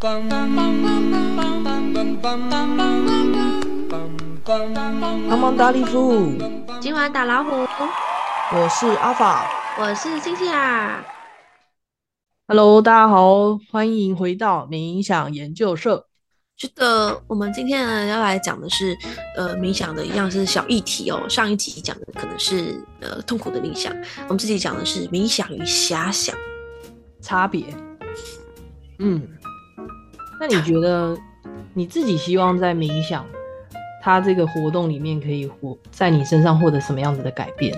帮忙打礼服，今晚打老虎，我是阿法。我是星星啊。Hello，大家好，欢迎回到冥想研究社。是的，我们今天呢要来讲的是，呃，冥想的一样是小议题哦。上一集讲的可能是呃痛苦的冥想，我们这集讲的是冥想与遐想。差别，嗯，那你觉得你自己希望在冥想它这个活动里面可以获在你身上获得什么样子的改变？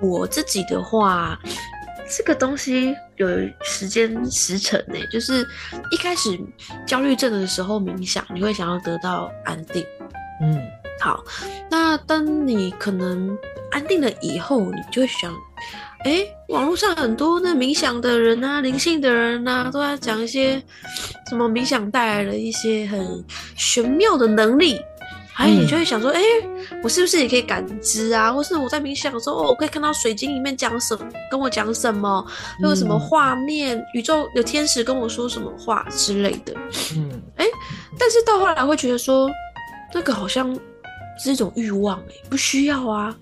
我自己的话，这个东西有时间时辰呢，就是一开始焦虑症的时候冥想，你会想要得到安定。嗯好，那当你可能安定了以后，你就会想，哎，网络上很多那冥想的人啊、灵性的人啊，都在讲一些什么冥想带来了一些很玄妙的能力。还有，你就会想说，哎、我是不是也可以感知啊？或是我在冥想的时候，哦，我可以看到水晶里面讲什么，跟我讲什么，又有什么嗯画面，宇宙有天使跟我说什么话之类的。嗯哎但是到后来会觉得说，那个好像是一种欲望哎、不需要啊。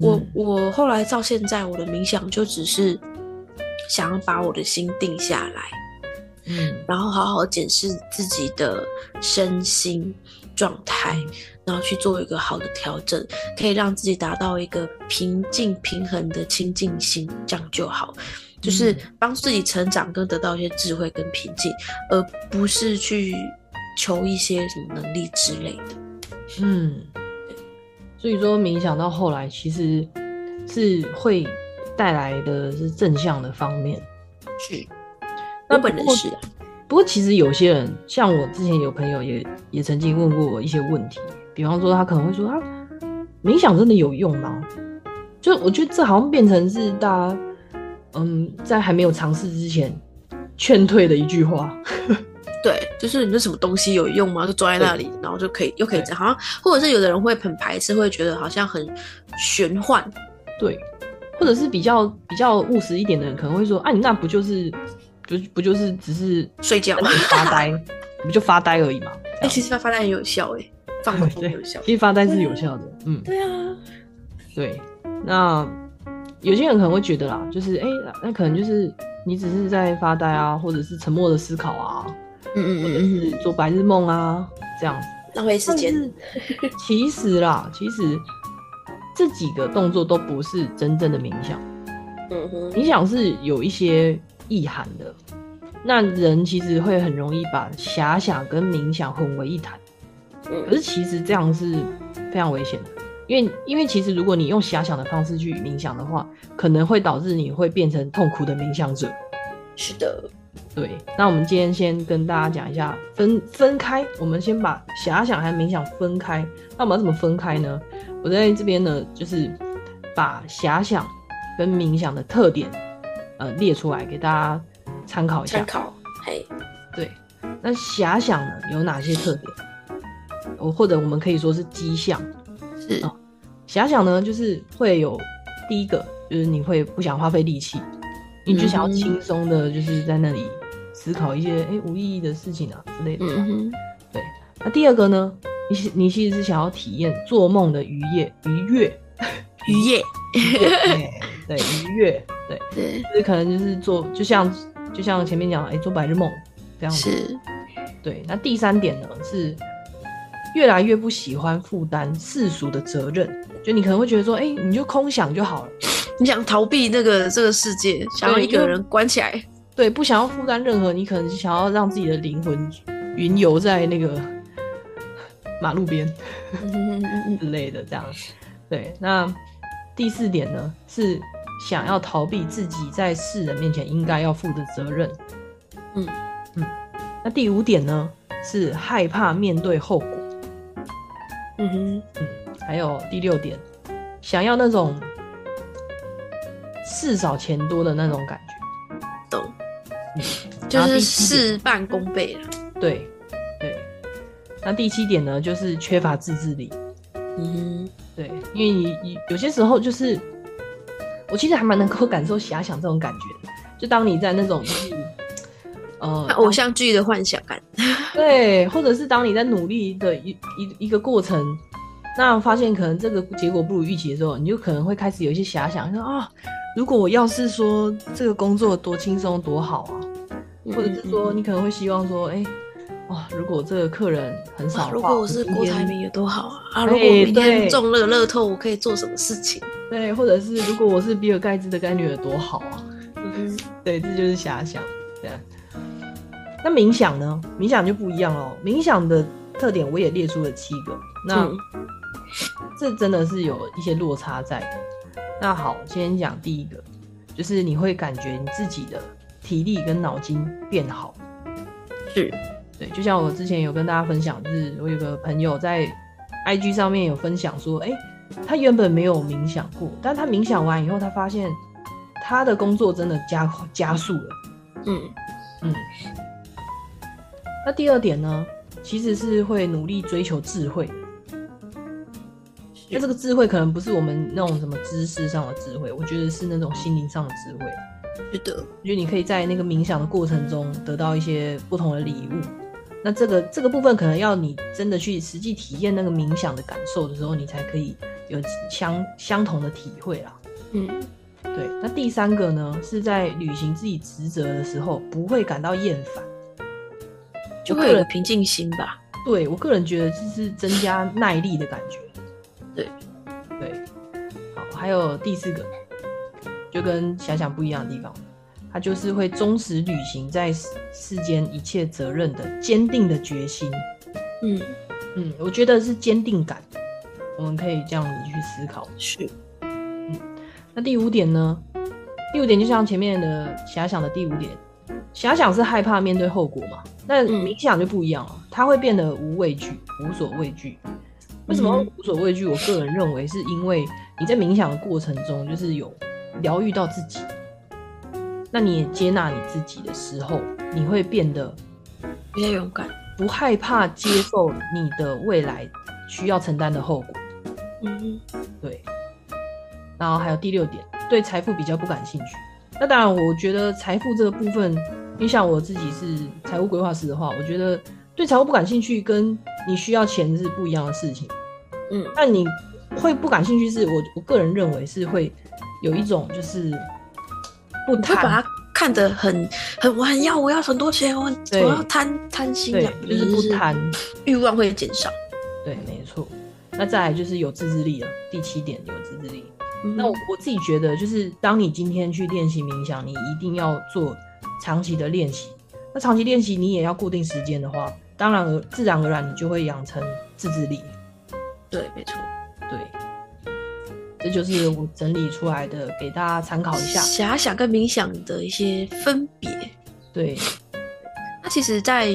我、嗯我后来到现在，我的冥想就只是想要把我的心定下来，嗯然后好好检视自己的身心状态，然后去做一个好的调整，可以让自己达到一个平静平衡的清净心，这样就好。就是嗯帮自己成长，跟得到一些智慧跟平静，而不是去求一些什么能力之类的。嗯，所以说冥想到后来其实是会带来的是正向的方面。是，那我本人是啊，不过其实有些人，像我之前有朋友也也曾经问过我一些问题，比方说他可能会说啊，冥想真的有用吗？就我觉得这好像变成是大家嗯在还没有尝试之前劝退的一句话。对，就是你那什么东西有用吗？就坐在那里，然后就可以又可以这样，好像或者是有的人会很排斥，会觉得好像很玄幻。对，或者是比较比较务实一点的人可能会说，啊，你那不就是不不就是只是睡觉发呆，你不就发呆而已嘛？哎、其实发呆很有效哎、放 空很有效。其实发呆是有效的，嗯。对啊，对，那有些人可能会觉得啦，就是哎、那那可能就是你只是在发呆啊，或者是沉默的思考啊，嗯嗯或者嗯嗯，是做白日梦啊，这样子。浪费时间。其实啦，其实这几个动作都不是真正的冥想，嗯哼，冥想是有一些意涵的。那人其实会很容易把遐想跟冥想混为一谈。嗯可嗯是其实这样是非常危险的，因为因为其实如果你用遐想的方式去冥想的话，可能会导致你会变成痛苦的冥想者。是的，对，那我们今天先跟大家讲一下分分开，我们先把遐想和冥想分开。那我们要怎么分开呢？我在这边呢，就是把遐想跟冥想的特点呃列出来给大家参考一下参。考。嘿，对，那遐想呢有哪些特点？我，或者我们可以说是迹象。是哦遐想呢，就是会有第一个，就是你会不想花费力气，你就想要轻松的，就是在那里思考一些哎、诶无意义的事情啊之类的。对，那第二个呢，你其你其实是想要体验做梦的愉悦愉悦，愉悦，对对 愉悦，对，对，就是可能就是做，就像就像前面讲的，哎、做白日梦这样子。是，对，那第三点呢是越来越不喜欢负担世俗的责任，就你可能会觉得说，哎、你就空想就好了，你想逃避那个这个世界，想要一个人关起来。对，不想要负担任何，你可能想要让自己的灵魂云游在那个马路边嗯嗯嗯嗯之类的这样。对，那第四点呢是想要逃避自己在世人面前应该要负的责任。嗯嗯，那第五点呢是害怕面对后果。嗯哼，还有第六点，想要那种事少钱多的那种感觉。懂，嗯，就是事半功倍了。对对。那第七点呢，就是缺乏自制力。嗯对，因为你你有些时候就是，我其实还蛮能够感受遐想这种感觉的。就当你在那种就是 呃偶像剧的幻想感。对，或者是当你在努力的一一一个过程，那发现可能这个结果不如预期的时候，你就可能会开始有一些遐想，说啊，如果我要是说这个工作多轻松多好啊，或者是说你可能会希望说，哎。哇！如果这个客人很少，如果我是郭台铭有多好啊！啊，如果明天中了乐透，我可以做什么事情？对，或者是如果我是比尔盖茨的干女儿多好啊！嗯，对，这就是遐想。对，那冥想呢？冥想就不一样哦。冥想的特点我也列出了七个。那这真的是有一些落差在的。那好，先讲第一个，就是你会感觉你自己的体力跟脑筋变好。是。对，就像我之前有跟大家分享，就是我有个朋友在 IG 上面有分享说，哎，他原本没有冥想过，但他冥想完以后，他发现他的工作真的加加速了。嗯嗯。那第二点呢，其实是会努力追求智慧。那这个智慧可能不是我们那种什么知识上的智慧，我觉得是那种心灵上的智慧。是的，我觉得你可以在那个冥想的过程中得到一些不同的礼物。那这个这个部分可能要你真的去实际体验那个冥想的感受的时候，你才可以有相相同的体会啦。嗯，对。那第三个呢，是在履行自己职责的时候不会感到厌烦，就会有平静心吧。对我个人觉得这是增加耐力的感觉。对，对。好，还有第四个，就跟想想不一样的地方。他就是会忠实履行在世间一切责任的坚定的决心。嗯嗯，我觉得是坚定感，我们可以这样子去思考。是。嗯，那第五点呢？第五点就像前面的遐想的第五点，遐想是害怕面对后果嘛？那冥想就不一样了，它会变得无畏惧、无所畏惧。为什么无所畏惧？我个人认为是因为你在冥想的过程中，就是有疗愈到自己。那你也接纳你自己的时候，你会变得比较勇敢，不害怕接受你的未来需要承担的后果。嗯，对。然后还有第六点，对财富比较不感兴趣。那当然，我觉得财富这个部分，你想我自己是财务规划师的话，我觉得对财务不感兴趣，跟你需要钱是不一样的事情。嗯，那你会不感兴趣，是我我个人认为是会有一种就是。不会把它看得很很我很要我要很多钱我我要贪贪心啊就是不贪。欲望会减少。对没错。那再来就是有自制力了第七点有自制力。那我我自己觉得就是当你今天去练习冥想你一定要做长期的练习。那长期练习你也要固定时间的话当然而自然而然你就会养成自制力对没错对。这就是我整理出来的，给大家参考一下。遐想跟冥想的一些分别。对，那其实，在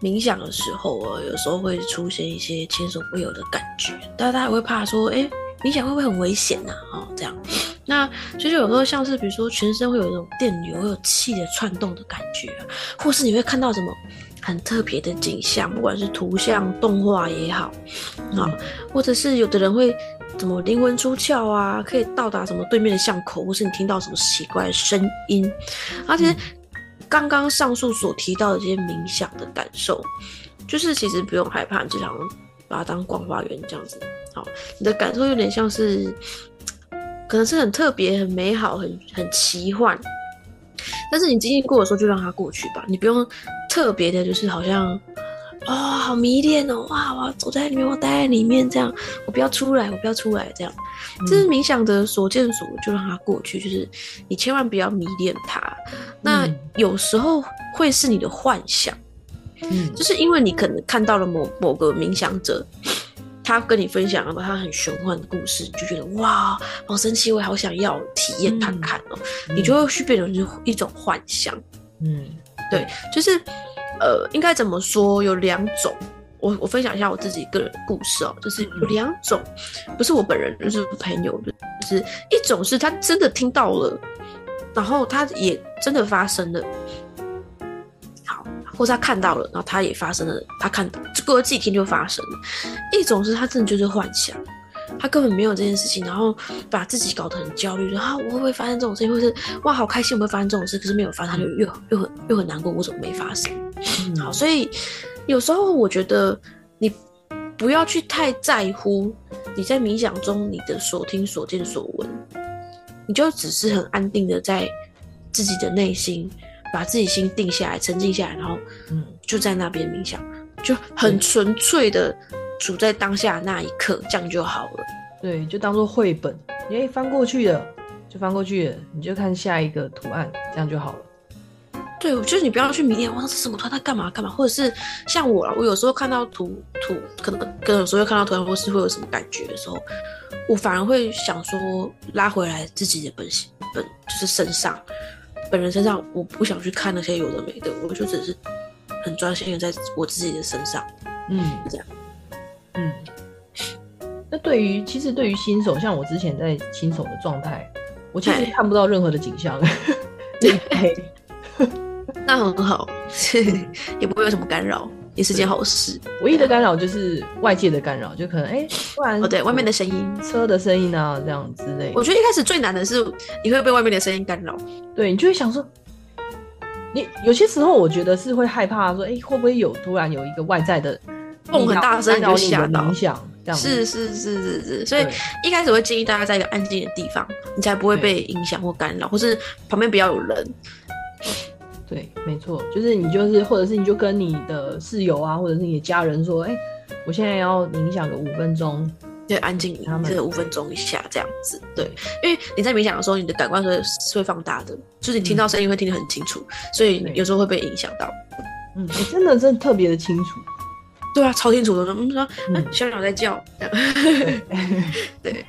冥想的时候啊，有时候会出现一些前所未有的感觉，大家也会怕说，哎，冥想会不会很危险呐？哦，这样。那其实有时候像是，比如说全身会有一种电流、会有气的窜动的感觉，或是你会看到什么很特别的景象，不管是图像、动画也好，啊，或者是有的人会。怎么灵魂出窍啊？可以到达什么对面的巷口，或是你听到什么奇怪的声音？而且刚刚上述所提到的这些冥想的感受，就是其实不用害怕，你就想把它当逛花园这样子。好，你的感受有点像是，可能是很特别、很美好、很很奇幻。但是你经历过的时候，就让它过去吧。你不用特别的，就是好像。哇，好迷恋哦！哇，我要走在里面，我待在里面，这样我不要出来，我不要出来，这样。这是冥想的所见所，就让它过去。就是你千万不要迷恋它。那有时候会是你的幻想，嗯，就是因为你可能看到了某某个冥想者，他跟你分享了他很玄幻的故事，你就觉得哇，好神奇，我好想要体验看看哦。你就会去变成一种幻想。嗯，对，就是。呃，应该怎么说？有两种，我我分享一下我自己个人故事哦，就是有两种，不是我本人，就是朋友，就是一种是他真的听到了，然后他也真的发生了，好，或是他看到了，然后他也发生了，他看过了几天就发生了。一种是他真的就是幻想，他根本没有这件事情，然后把自己搞得很焦虑，然后我会不会发生这种事情，或是哇好开心我会发生这种事，可是没有发生，他就又又很又很难过，我怎么没发生？嗯。好，所以有时候我觉得你不要去太在乎你在冥想中你的所听所见所闻，你就只是很安定的在自己的内心，把自己心定下来，沉静下来，然后嗯。就在那边冥想，就很纯粹的处在当下那一刻，这样就好了。对，就当做绘本，你哎翻过去了就翻过去了，你就看下一个图案，这样就好了。对，我觉得你不要去迷恋，哇，这是什么图案？它干嘛干嘛？或者是像我啊，我有时候看到图图，可能可能有时候看到图案，或是会有什么感觉的时候，我反而会想说拉回来自己的本性本，就是身上本人身上，我不想去看那些有的没的，我就只是很专心的在我自己的身上。嗯，这样。嗯，那对于其实对于新手，像我之前在新手的状态，我其实看不到任何的景象，黑。那很好，也不会有什么干扰，也是件好事。唯一的干扰就是外界的干扰，就可能哎，突然哦，对，外面的声音，车的声音啊，这样之类。我觉得一开始最难的是你会被外面的声音干扰。对你就会想说，你有些时候我觉得是会害怕说，哎，会不会有突然有一个外在的蹦很大声干扰你就吓到。冥想，这样是是是是是，所以一开始会建议大家在一个安静的地方，你才不会被影响或干扰，或是旁边不要有人。对，没错，就是你就是，或者是你就跟你的室友啊，或者是你的家人说，哎，我现在要冥想个五分钟，对，安静他们这五分钟一下这样子，对，因为你在冥想的时候，你的感官是是会放大的，就是你听到声音会听得很清楚，所以有时候会被影响到。嗯，我真的真的特别的清楚，对啊，超清楚的，嗯，说，嗯。嗯，小鸟在叫，这 样对，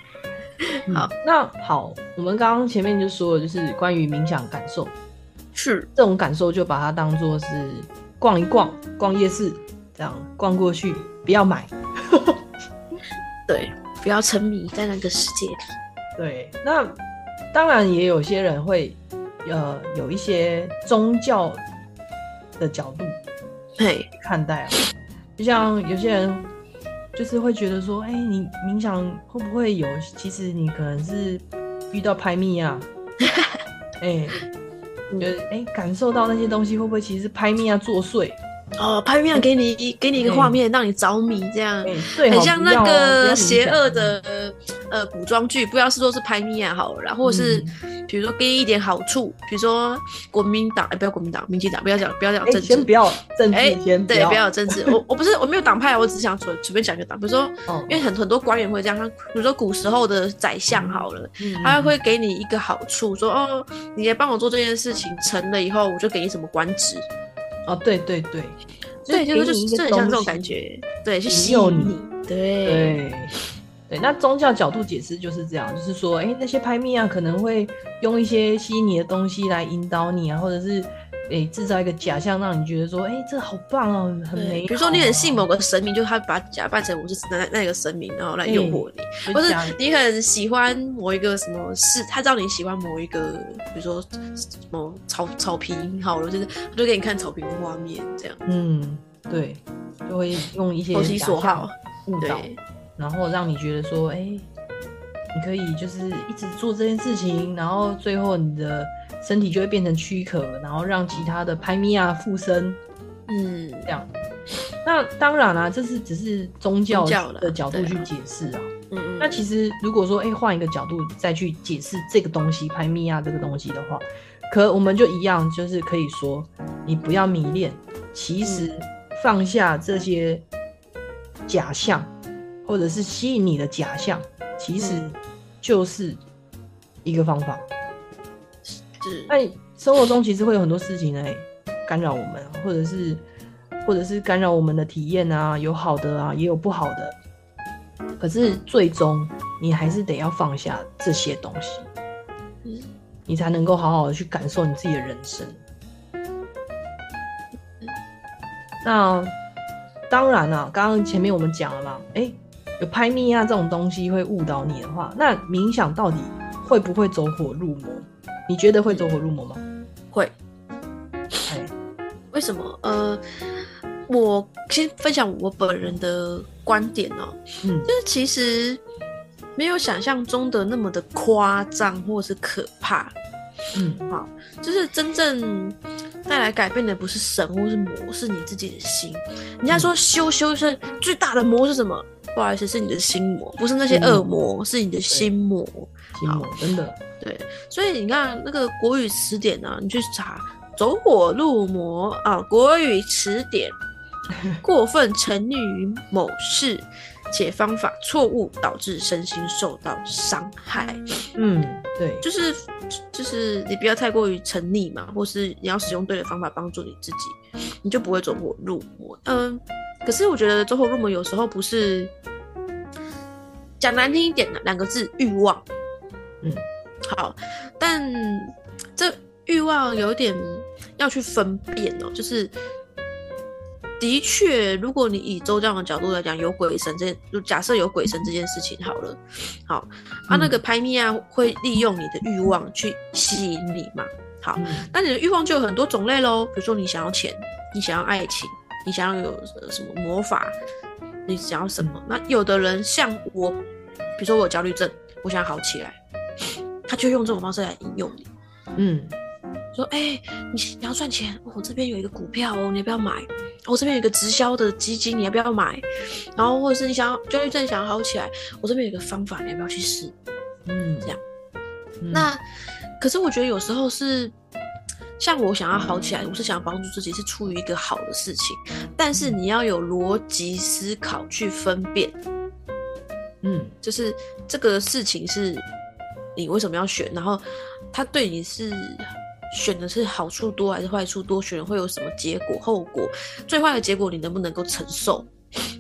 嗯。好，那好，我们刚刚前面就说了，就是关于冥想感受，是，这种感受就把它当做是逛一逛，逛夜市，这样逛过去，不要买。对，不要沉迷在那个世界。里。对，那当然也有些人会，呃，有一些宗教的角度对，看待啊，就像有些人就是会觉得说，哎、你冥想会不会有？其实你可能是遇到拍密啊，哎、觉得哎、感受到那些东西会不会其实是拍密啊作祟？哦，拍面给你给你一个画面，让你着迷，这样很像那个邪恶的呃古装剧，不知道是说是拍米啊好了啦，或者是比如说给你一点好处，比如说国民党，哎、不要国民党，民进党，不要讲不要讲哎、政治，先不要政治，哎、对，不要有政治。我我不是我没有党派，我只是想随随便讲一个党，比如说，哦。因为很很多官员会这样，像比如说古时候的宰相好了，嗯他会给你一个好处，说哦，你来帮我做这件事情成了以后，我就给你什么官职。哦，对对对，对，就是就很像这种感觉，对，去吸引你，对。对对，那宗教角度解释就是这样，就是说，哎、那些拍密啊，可能会用一些吸引你的东西来引导你啊，或者是诶制造一个假象，让你觉得说，哎、这好棒哦，很美。比如说你很信某个神明，就他把它假扮成我是那那个神明，然后来诱惑你，就或是你很喜欢某一个什么事，他知道你喜欢某一个，比如说什么草草坪好了，就是他就给你看草坪的画面，这样嗯，对，就会用一些投其所好，误导，对然后让你觉得说，哎、你可以就是一直做这件事情，然后最后你的身体就会变成躯壳，然后让其他的拍咪啊附身嗯，这样。那当然啦、这是只是宗教的角度去解释啊。嗯嗯，那其实如果说，哎、换一个角度再去解释这个东西，拍咪啊这个东西的话，可我们就一样，就是可以说，你不要迷恋，其实嗯放下这些假象，或者是吸引你的假象，其实嗯就是一个方法。是那你生活中其实会有很多事情来，干扰我们，或者是或者是干扰我们的体验啊，有好的啊，也有不好的。可是最终你还是得要放下这些东西，嗯你才能够好好的去感受你自己的人生。那当然啦、刚刚前面我们讲了嘛，哎、有拍咪啊这种东西会误导你的话，那冥想到底会不会走火入魔？你觉得会走火入魔吗？会。哎，为什么？呃，我先分享我本人的观点哦、嗯就是其实没有想象中的那么的夸张或是可怕。嗯，好，就是真正带来改变的不是神或是魔，是你自己的心。人家说修修是最大的魔是什么？不好意思，是你的心魔，不是那些恶魔，是你的心魔。心魔真的对，所以你看那个国语词典呢、你去查“走火入魔”啊，国语词典，过分沉溺于某事，且方法错误，导致身心受到伤害。嗯，对，就是就是你不要太过于沉溺嘛，或是你要使用对的方法帮助你自己，你就不会走火入魔。嗯，可是我觉得走火入魔有时候不是讲难听一点的两个字欲望。嗯，好，但这欲望有点要去分辨哦，就是。的确，如果你以周这样的角度来讲，有鬼神这就假设有鬼神这件事情好了，好，啊，那个拍咪啊会利用你的欲望去吸引你嘛，好，嗯那你的欲望就有很多种类喽，比如说你想要钱，你想要爱情，你想要有呃什么魔法，你想要什么？那有的人像我，比如说我有焦虑症，我想要好起来，他就用这种方式来引诱你，嗯说，哎、你你要赚钱，哦我这边有一个股票哦，你要不要买？我这边有一个直销的基金，你要不要买？然后或者是你想要焦虑症想要好起来，我这边有一个方法，你要不要去试？嗯，这样嗯，那可是我觉得有时候是，像我想要好起来，我是想要帮助自己，是出于一个好的事情，但是你要有逻辑思考去分辨，嗯就是这个事情是你为什么要选，然后他对你是选的是好处多还是坏处多，选了会有什么结果后果，最坏的结果你能不能够承受？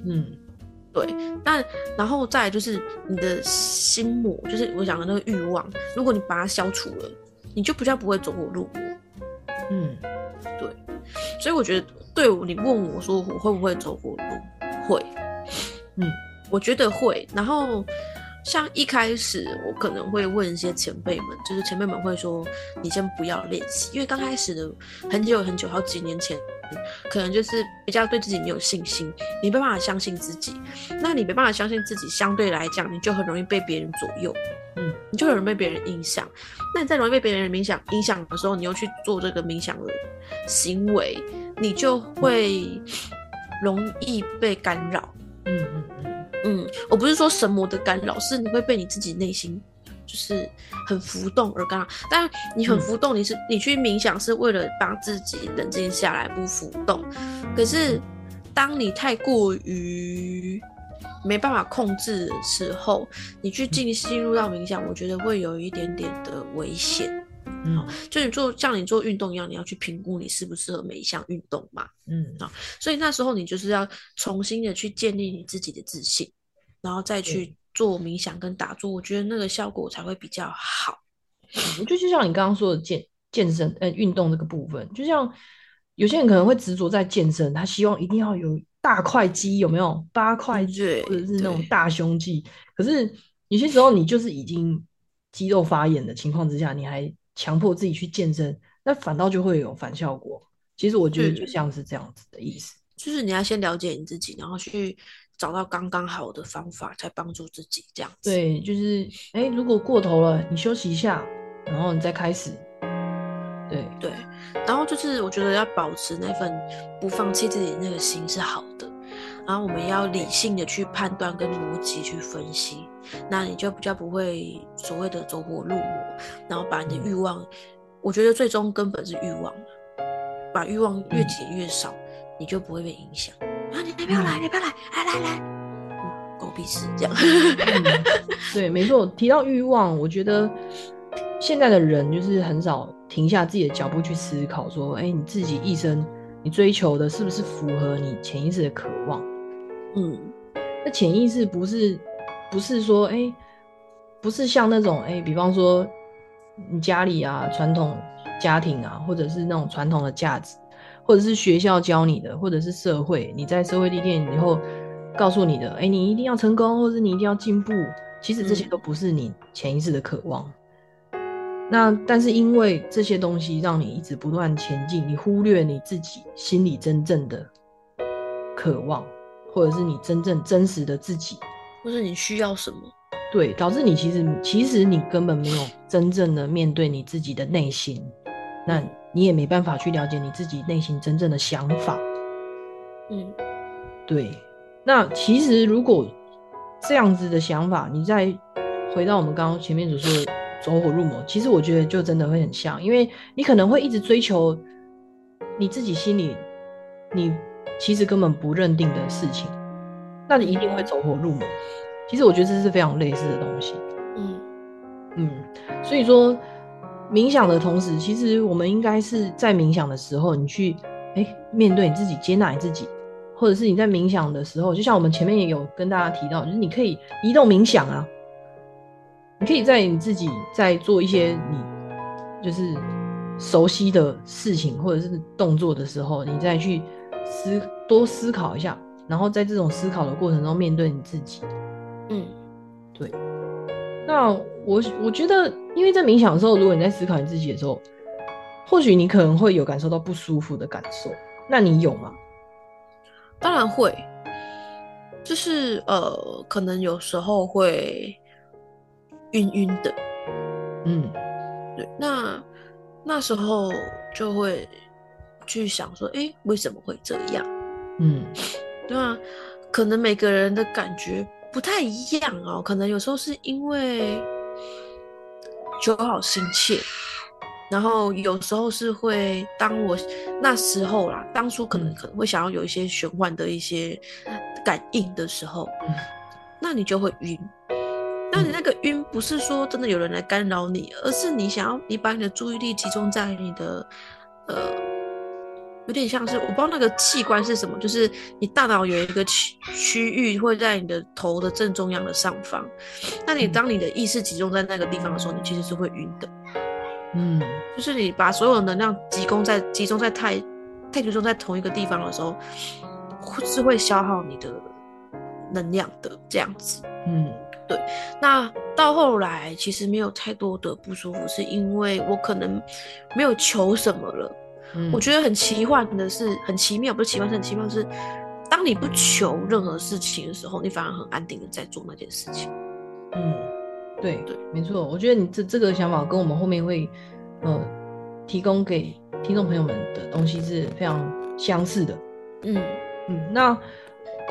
嗯对，那然后再来就是你的心魔，就是我讲的那个欲望，如果你把它消除了，你就比较不会走火入魔。嗯。对。所以我觉得，对我你问我说我会不会走火入魔，会，嗯，我觉得会。然后像一开始我可能会问一些前辈们，就是前辈们会说你先不要练习，因为刚开始的很久很久好几年前。可能就是比较对自己没有信心，你没办法相信自己，那你没办法相信自己，相对来讲，你就很容易被别人左右，嗯，你就很容易被别人影响。那你在容易被别人影响影响的时候，你又去做这个冥想的行为，你就会容易被干扰。嗯嗯嗯嗯，我不是说神魔的干扰，是你会被你自己内心就是很浮动而干扰。但你很浮动，你是你去冥想是为了帮自己冷静下来，不浮动。可是当你太过于没办法控制的时候，你去进进入到冥想，我觉得会有一点点的危险。嗯就你做像你做运动一样，你要去评估你适不适合每一项运动嘛。嗯啊所以那时候你就是要重新的去建立你自己的自信，然后再去做冥想跟打坐，我觉得那个效果才会比较好。我觉得就像你刚刚说的健健身呃运动这个部分，就像有些人可能会执着在健身，他希望一定要有大块肌，有没有八块肌或者是那种大胸肌？可是有些时候你就是已经肌肉发炎的情况之下，你还强迫自己去健身，那反倒就会有反效果。其实我觉得就嗯像是这样子的意思。就是你要先了解你自己，然后去找到刚刚好的方法，才帮助自己这样子。对，就是哎，如果过头了，你休息一下，然后你再开始。对，对，然后就是我觉得要保持那份不放弃自己那个心是好的，然后我们要理性的去判断跟逻辑去分析，那你就比较不会所谓的走火入魔，然后把你的欲望，我觉得最终根本是欲望，把欲望越减越少，你就不会被影响。啊，你要不要来？你不要来？来来来，嗯，狗屁事这样。嗯，对，没错。提到欲望，我觉得现在的人就是很少停下自己的脚步去思考，说，哎，你自己一生你追求的是不是符合你潜意识的渴望？嗯那潜意识不是不是说，哎，不是像那种，哎，比方说你家里啊，传统家庭啊，或者是那种传统的价值，或者是学校教你的，或者是社会，你在社会历练以后告诉你的，哎，你一定要成功，或者是你一定要进步，其实这些嗯都不是你潜意识的渴望。那但是因为这些东西让你一直不断前进，你忽略你自己心里真正的渴望，或者是你真正真实的自己。或是你需要什么？对，导致你其实其实你根本没有真正的面对你自己的内心，那你也没办法去了解你自己内心真正的想法。嗯，对。那其实如果这样子的想法，你再回到我们刚刚前面所说的走火入魔，其实我觉得就真的会很像，因为你可能会一直追求你自己心里你其实根本不认定的事情，那你一定会走火入魔。其实我觉得这是非常类似的东西。嗯嗯，所以说冥想的同时，其实我们应该是在冥想的时候，你去哎面对你自己，接纳你自己，或者是你在冥想的时候，就像我们前面也有跟大家提到，就是你可以移动冥想啊，你可以在你自己在做一些你就是熟悉的事情或者是动作的时候，你再去思多思考一下，然后在这种思考的过程中面对你自己。嗯，对。那我我觉得，因为在冥想的时候，如果你在思考你自己的时候，或许你可能会有感受到不舒服的感受。那你有吗？当然会，就是呃，可能有时候会晕晕的。嗯，对。那那时候就会去想说，哎，为什么会这样？嗯，那可能每个人的感觉。不太一样哦，可能有时候是因为求好心切，然后有时候是会当我那时候啦，当初可能可能会想要有一些玄幻的一些感应的时候，嗯那你就会晕。那你那个晕不是说真的有人来干扰你，而是你想要你把你的注意力集中在你的呃。有点像是我不知道那个器官是什么，就是你大脑有一个区区域会在你的头的正中央的上方。那你当你的意识集中在那个地方的时候，你其实是会晕的。嗯，就是你把所有能量集中在集中在太太集中在同一个地方的时候，是会消耗你的能量的这样子。嗯，对。那到后来其实没有太多的不舒服，是因为我可能没有求什么了。我觉得很奇幻的是，很奇妙，不是奇幻，是很奇妙。是当你不求任何事情的时候，你反而很安定的在做那件事情。嗯，对对，没错。我觉得你这这个想法跟我们后面会呃提供给听众朋友们的东西是非常相似的。嗯嗯。那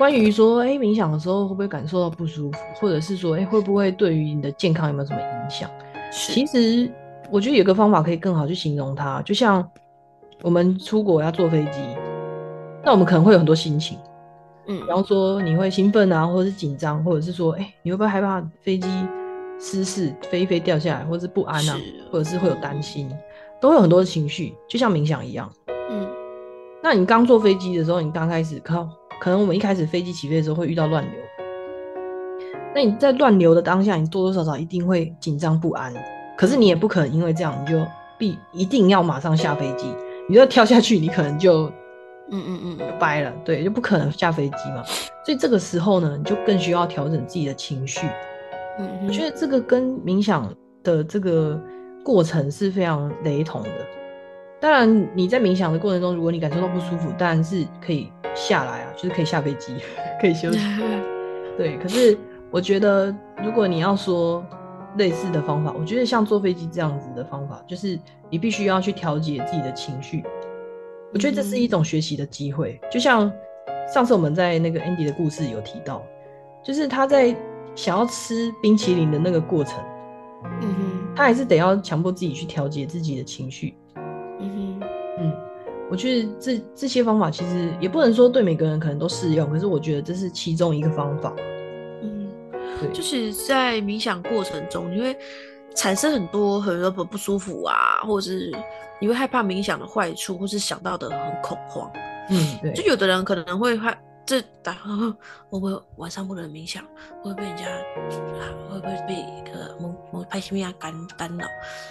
关于说，哎，冥想的时候会不会感受到不舒服，或者是说，哎，会不会对于你的健康有没有什么影响？其实我觉得有个方法可以更好去形容它，就像。我们出国要坐飞机，那我们可能会有很多心情，嗯，比方说你会兴奋啊，或者是紧张，或者是说，哎，你会不会害怕飞机失事飞一飞掉下来，或者是不安啊，或者是会有担心，都会有很多的情绪，就像冥想一样，嗯。那你刚坐飞机的时候，你刚开始靠，可能我们一开始飞机起飞的时候会遇到乱流，那你在乱流的当下，你多多少少一定会紧张不安，可是你也不可能因为这样你就必一定要马上下飞机。你要跳下去，你可能就，嗯嗯嗯，就掰了，对，就不可能下飞机嘛。所以这个时候呢，你就更需要调整自己的情绪。嗯，我觉得这个跟冥想的这个过程是非常雷同的。当然，你在冥想的过程中，如果你感受到不舒服，当然是可以下来啊，就是可以下飞机，可以休息。对，可是我觉得，如果你要说，类似的方法，我觉得像坐飞机这样子的方法，就是你必须要去调节自己的情绪。我觉得这是一种学习的机会。就像上次我们在那个 Andy 的故事有提到，就是他在想要吃冰淇淋的那个过程，嗯哼，他还是得要强迫自己去调节自己的情绪。我觉得这这些方法其实也不能说对每个人可能都适用，可是我觉得这是其中一个方法。嗯就是在冥想过程中，你会产生很多很多不不舒服啊，或者是你会害怕冥想的坏处，或是想到的很恐慌。嗯，对。就有的人可能会害这打，会不会晚上不能冥想？会被人家会不会被一个某某派西米亚干干扰？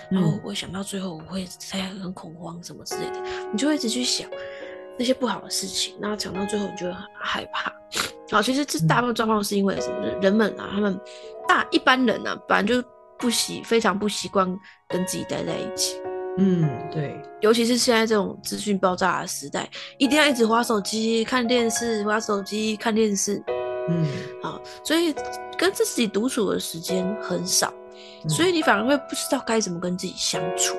然后我想到最后我会在很恐慌什么之类的，你就会一直去想那些不好的事情，然后想到最后你就会很害怕。好，其实这大部分状况是因为什么？人们啊，他们大一般人啊，本来就不习非常不习惯跟自己待在一起。嗯，对。尤其是现在这种资讯爆炸的时代，一定要一直划手机、看电视、划手机、看电视。嗯，好，所以跟自己独处的时间很少，嗯所以你反而会不知道该怎么跟自己相处。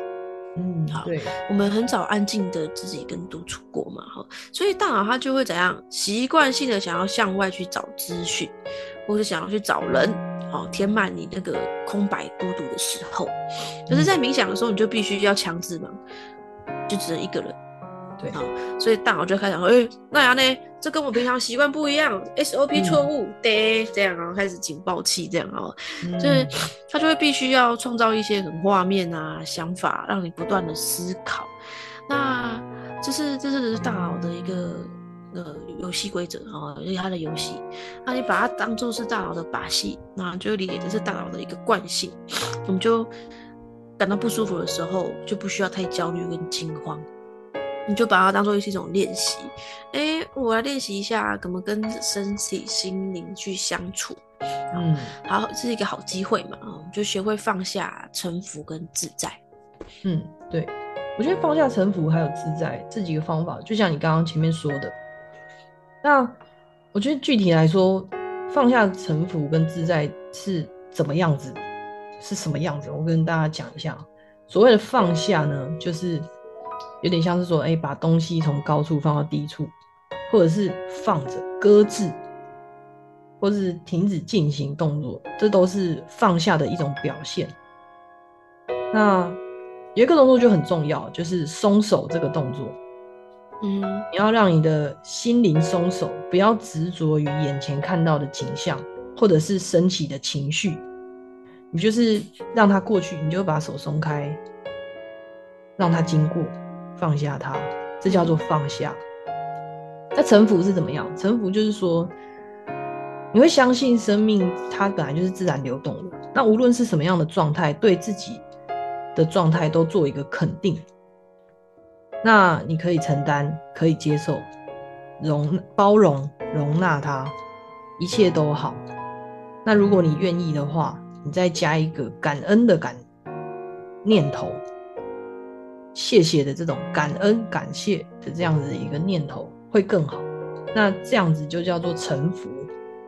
嗯，好对，我们很少安静的自己跟独处过嘛，哈，所以大脑它就会怎样习惯性的想要向外去找资讯，或是想要去找人，哦，填满你那个空白孤独的时候。可是，在冥想的时候，你就必须要强制嘛，就只能一个人，对好，所以大脑就开始说，哎、那样呢？这跟我平常习惯不一样，SOP 错误，对、这样，然后开始警报器这样哦，嗯就是他就会必须要创造一些很画面啊、想法，让你不断的思考。那这是这是大脑的一个呃游戏规则啊，就是它的游戏。那你把它当做是大脑的把戏，那就理解这是大脑的一个惯性。我们就感到不舒服的时候，就不需要太焦虑跟惊慌。你就把它当做是一种练习，哎，我来练习一下怎么跟身体、心灵去相处。嗯好，这是一个好机会嘛，啊，我们就学会放下、臣服跟自在。嗯，对，我觉得放下沉浮还有自在这几个方法，就像你刚刚前面说的，那我觉得具体来说，放下城府跟自在是怎么样子，是什么样子？我跟大家讲一下。所谓的放下呢，就是有点像是说，哎、把东西从高处放到低处，或者是放着、搁置，或是停止进行动作，这都是放下的一种表现。那有一个动作就很重要，就是松手这个动作。嗯你要让你的心灵松手，不要执着于眼前看到的景象，或者是升起的情绪。你就是让它过去，你就把手松开，让它经过，放下它，这叫做放下。那臣服是怎么样？臣服就是说，你会相信生命它本来就是自然流动的。那无论是什么样的状态，对自己的状态都做一个肯定。那你可以承担，可以接受，容包容容纳它，一切都好。那如果你愿意的话，你再加一个感恩的感念头，谢谢的这种感恩感谢的这样子一个念头会更好。那这样子就叫做臣服，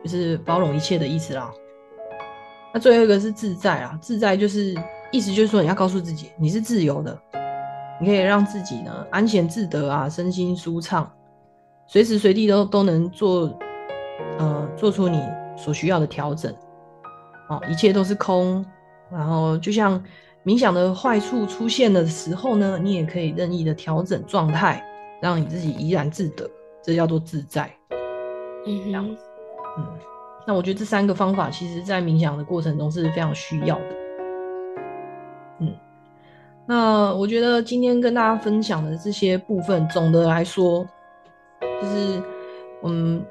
就是包容一切的意思啦。那最后一个是自在啊，自在就是意思就是说你要告诉自己你是自由的，你可以让自己呢安闲自得啊，身心舒畅，随时随地都都能做，呃，做出你所需要的调整。哦，一切都是空，然后就像冥想的坏处出现的时候呢，你也可以任意的调整状态，让你自己怡然自得，这叫做自在。嗯哼，嗯，那我觉得这三个方法，其实在冥想的过程中是非常需要的。嗯，那我觉得今天跟大家分享的这些部分，总的来说，就是嗯，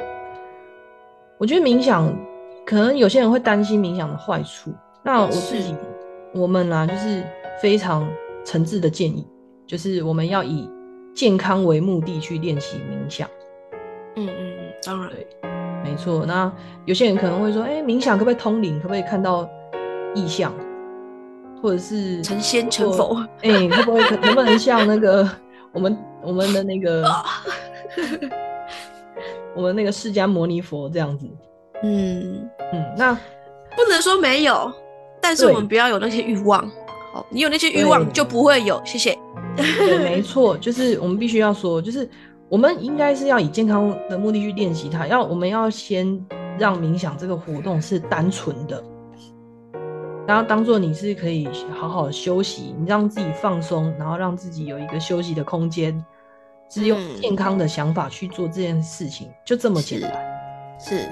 我觉得冥想，可能有些人会担心冥想的坏处。那我自己，我们啦，就是非常诚挚的建议，就是我们要以健康为目的去练习冥想。嗯嗯嗯，当然，对，没错。那有些人可能会说，哎、冥想可不可以通灵？可不可以看到意象？或者是成仙成佛？哎、会不会可能不能像那个我们我们的那个 我们那个释迦牟尼佛这样子？嗯，嗯，那不能说没有，但是我们不要有那些欲望。好，你有那些欲望就不会有。谢谢。对，没错，就是我们必须要说，就是我们应该是要以健康的目的去练习它。要我们要先让冥想这个活动是单纯的，然后当做你是可以好好休息，你让自己放松，然后让自己有一个休息的空间，是用嗯健康的想法去做这件事情，就这么简单。是，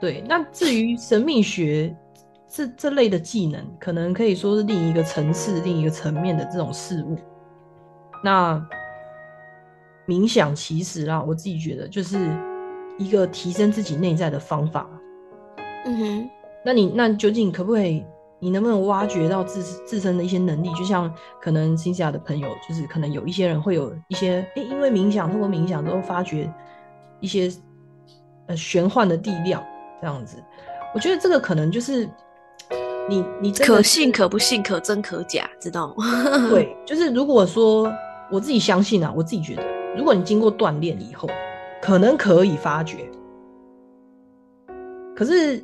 对，那至于神秘学这这类的技能，可能可以说是另一个层次、另一个层面的这种事物。那冥想其实啦，我自己觉得就是一个提升自己内在的方法。嗯哼，那你那究竟可不可以？你能不能挖掘到自自身的一些能力？就像可能新西亚的朋友，就是可能有一些人会有一些，诶、因为冥想，通过冥想都发掘一些呃玄幻的力量，这样子。我觉得这个可能就是你你是可信可不信，可真可假，知道吗？对，就是如果说我自己相信啊，我自己觉得，如果你经过锻炼以后，可能可以发掘。可是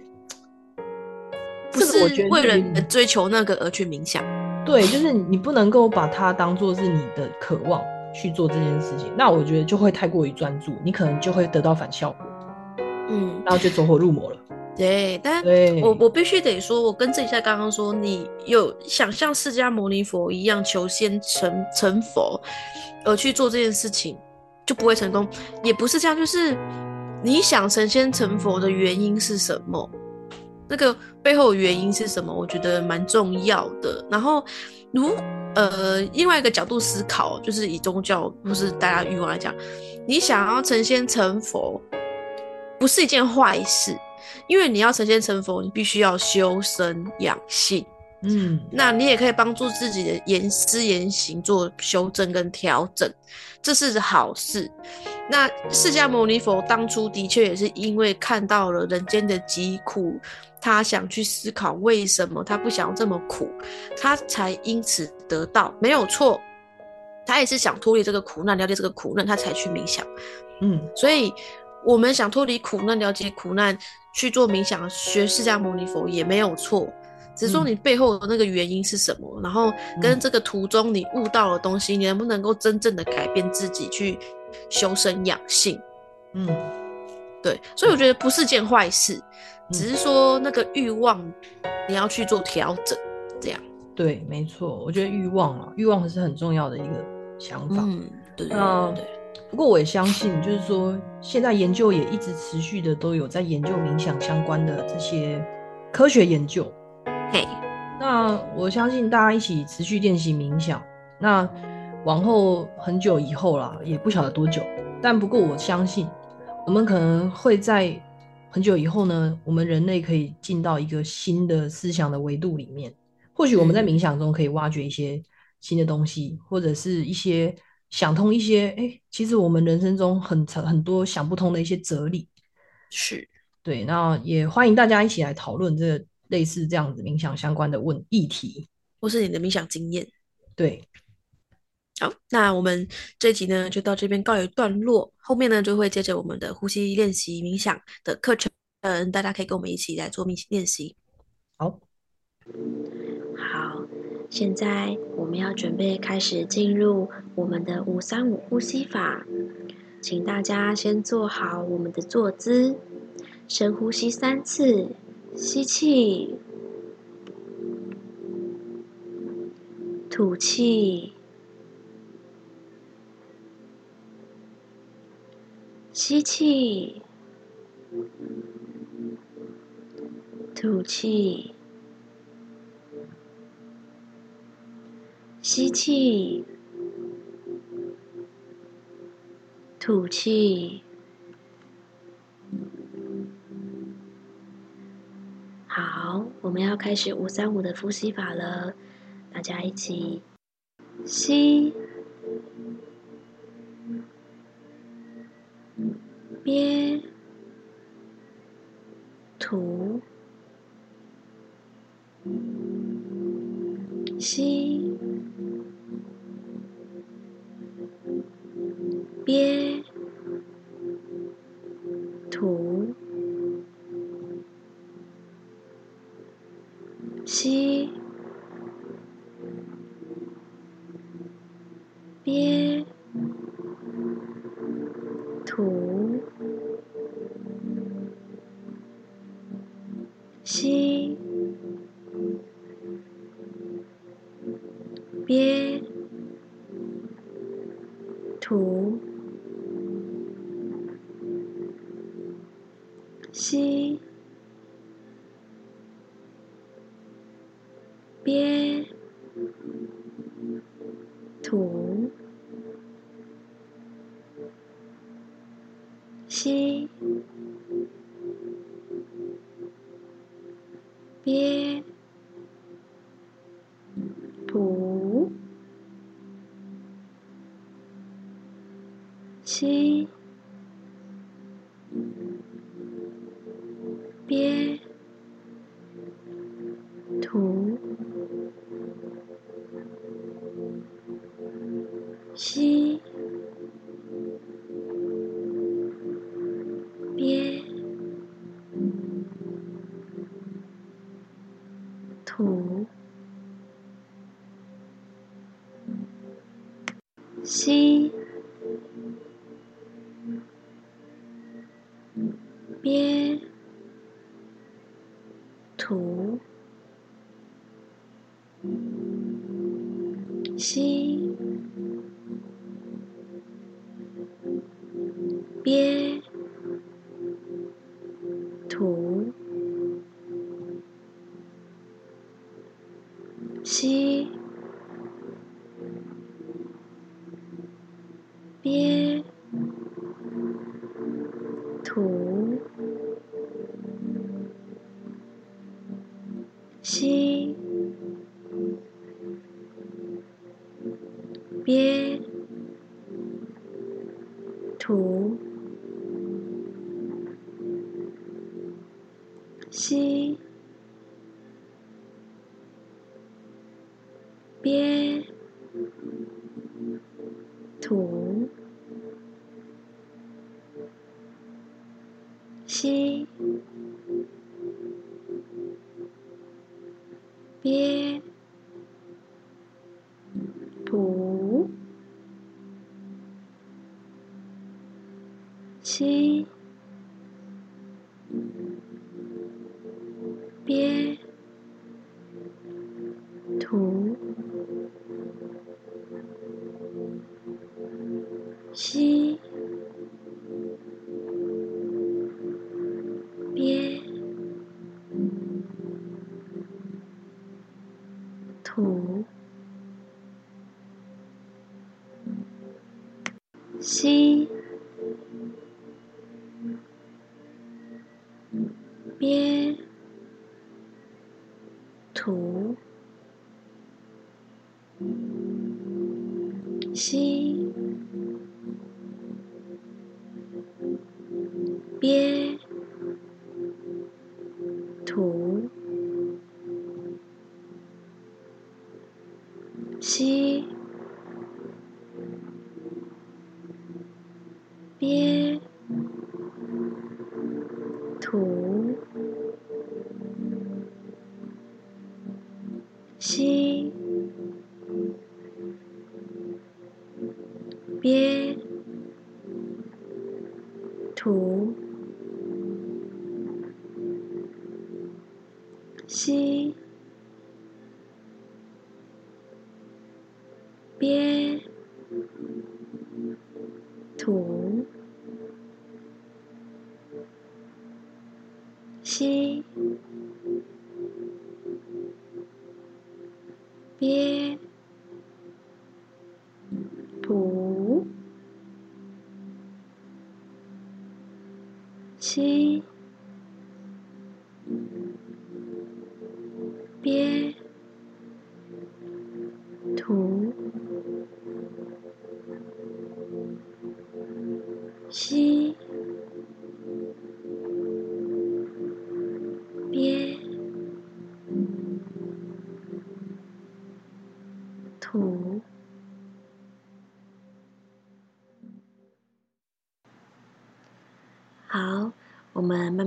不是为了追求那个而去冥想。对，就是你不能够把它当做是你的渴望去做这件事情，那我觉得就会太过于专注，你可能就会得到反效果，嗯，然后就走火入魔了。对，但对，我我必须得说，我跟正一下刚刚说，你有想像释迦牟尼佛一样求仙成成佛，而去做这件事情，就不会成功。也不是这样，就是你想成仙成佛的原因是什么？那个背后的原因是什么？我觉得蛮重要的。然后，如呃另外一个角度思考，就是以宗教或是大家欲望来讲，你想要成仙成佛，不是一件坏事。因为你要成仙成佛，你必须要修身养性。嗯，那你也可以帮助自己的言思言行做修正跟调整，这是好事。那释迦牟尼佛当初的确也是因为看到了人间的疾苦，他想去思考为什么他不想要这么苦，他才因此得到没有错。他也是想脱离这个苦难，了解这个苦难，他才去冥想。嗯，所以我们想脱离苦难，了解苦难，去做冥想，学释迦牟尼佛也没有错。只是说你背后的那个原因是什么，然后跟这个途中你悟到的东西，你能不能够真正的改变自己，去修身养性？嗯，对，所以我觉得不是件坏事，只是说那个欲望你要去做调整，这样。对，没错，我觉得欲望啊，欲望是很重要的一个想法。嗯，对对对对，不过我也相信，就是说现在研究也一直持续的都有在研究冥想相关的这些科学研究。嘿，那我相信大家一起持续练习冥想，那往后很久以后啦，也不晓得多久，但不过我相信，我们可能会在很久以后呢，我们人类可以进到一个新的思想的维度里面。或许我们在冥想中可以挖掘一些新的东西，或者是一些想通一些，哎、其实我们人生中很长很多想不通的一些哲理。是，对，那也欢迎大家一起来讨论这个类似这样子冥想相关的问议题。或是你的冥想经验。对，好，那我们这一集呢就到这边告一段落，后面呢就会接着我们的呼吸练习冥想的课程，嗯，大家可以跟我们一起来做冥练习。好，好，现在我们要准备开始进入我们的五三五呼吸法，请大家先做好我们的坐姿，深呼吸三次，吸气，吐气，吸气，吐气。吸气，吐气。好，我们要开始五三五的呼吸法了，大家一起吸，憋，吐，吸。憋，吐。吸，图，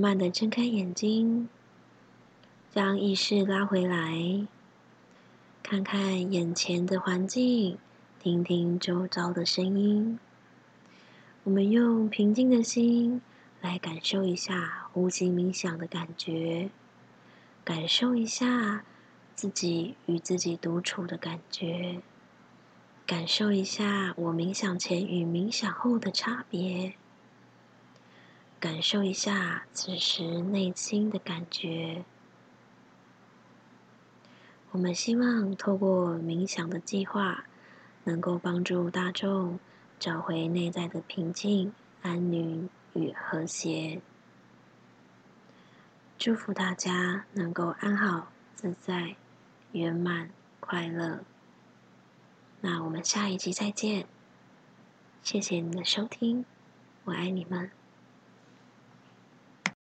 慢的睁开眼睛。将意识拉回来，看看眼前的环境，听听周遭的声音。我们用平静的心来感受一下呼吸冥想的感觉，感受一下自己与自己独处的感觉，感受一下我冥想前与冥想后的差别，感受一下此时内心的感觉。我们希望透过冥想的计划，能够帮助大众找回内在的平静、安宁与和谐。祝福大家能够安好、自在、圆满、快乐。那我们下一集再见，谢谢你的收听，我爱你们。